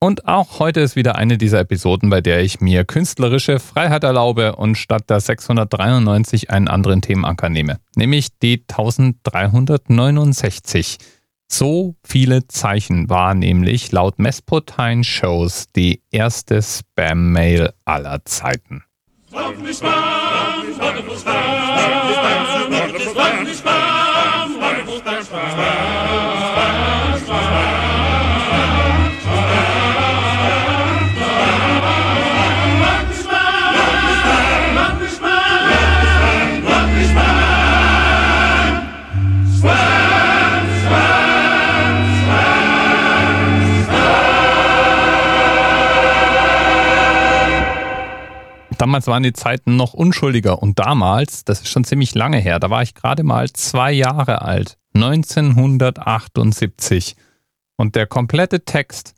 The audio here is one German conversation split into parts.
Und auch heute ist wieder eine dieser Episoden, bei der ich mir künstlerische Freiheit erlaube und statt der 693 einen anderen Themenanker nehme, nämlich die 1369. So viele Zeichen war nämlich laut Mespotine Shows die erste Spam-Mail aller Zeiten. Spam, Damals waren die Zeiten noch unschuldiger und damals, das ist schon ziemlich lange her, da war ich gerade mal zwei Jahre alt, 1978. Und der komplette Text,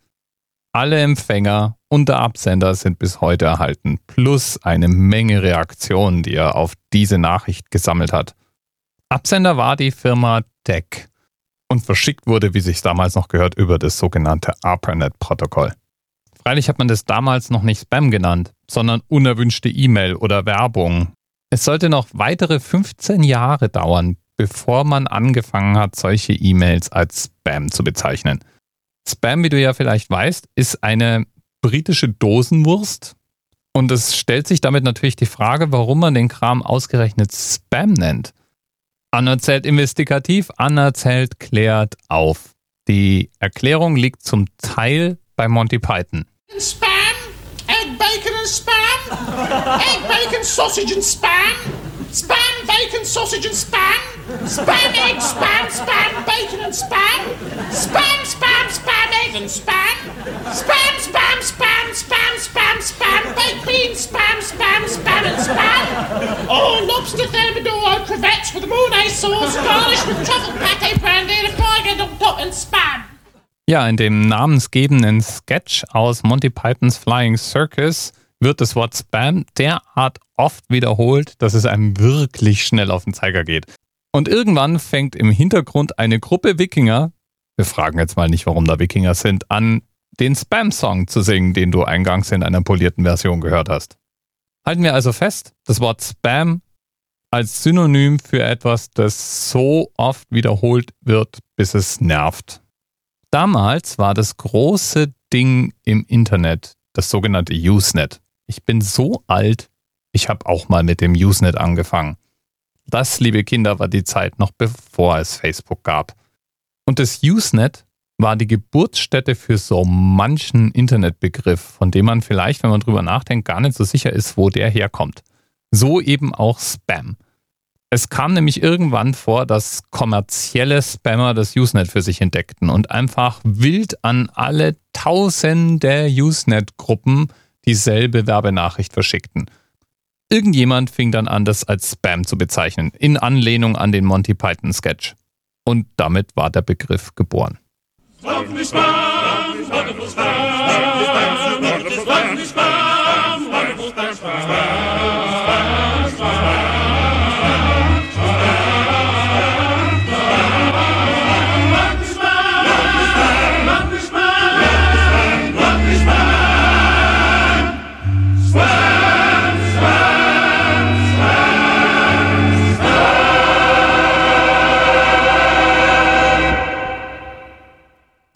alle Empfänger und der Absender sind bis heute erhalten, plus eine Menge Reaktionen, die er auf diese Nachricht gesammelt hat. Absender war die Firma DEC und verschickt wurde, wie sich damals noch gehört, über das sogenannte ARPANET-Protokoll. Freilich hat man das damals noch nicht Spam genannt, sondern unerwünschte E-Mail oder Werbung. Es sollte noch weitere 15 Jahre dauern, bevor man angefangen hat, solche E-Mails als Spam zu bezeichnen. Spam, wie du ja vielleicht weißt, ist eine britische Dosenwurst. Und es stellt sich damit natürlich die Frage, warum man den Kram ausgerechnet Spam nennt. Anna zählt investigativ, Anna zählt klärt auf. Die Erklärung liegt zum Teil bei Monty Python. Spam, and spam, egg, bacon, sausage and spam, spam, bacon, sausage and spam, spam, egg, spam, spam, bacon and spam, spam, spam, spam, egg and spam, spam, spam, spam, spam, spam, spam, baked beans, spam, spam, spam and spam. Oh, lobster thermidor, crevettes with mayonnaise sauce, garnished with truffle pate brandy and a fried on top and spam. Ja, in dem namensgebenden Sketch aus Monty Pythons Flying Circus wird das Wort Spam derart oft wiederholt, dass es einem wirklich schnell auf den Zeiger geht. Und irgendwann fängt im Hintergrund eine Gruppe Wikinger, wir fragen jetzt mal nicht, warum da Wikinger sind, an, den Spam-Song zu singen, den du eingangs in einer polierten Version gehört hast. Halten wir also fest, das Wort Spam als Synonym für etwas, das so oft wiederholt wird, bis es nervt. Damals war das große Ding im Internet das sogenannte Usenet. Ich bin so alt, ich habe auch mal mit dem Usenet angefangen. Das, liebe Kinder, war die Zeit noch bevor es Facebook gab. Und das Usenet war die Geburtsstätte für so manchen Internetbegriff, von dem man vielleicht, wenn man drüber nachdenkt, gar nicht so sicher ist, wo der herkommt. So eben auch Spam. Es kam nämlich irgendwann vor, dass kommerzielle Spammer das Usenet für sich entdeckten und einfach wild an alle tausende Usenet-Gruppen dieselbe Werbenachricht verschickten. Irgendjemand fing dann an, das als Spam zu bezeichnen, in Anlehnung an den Monty Python Sketch. Und damit war der Begriff geboren. Spam,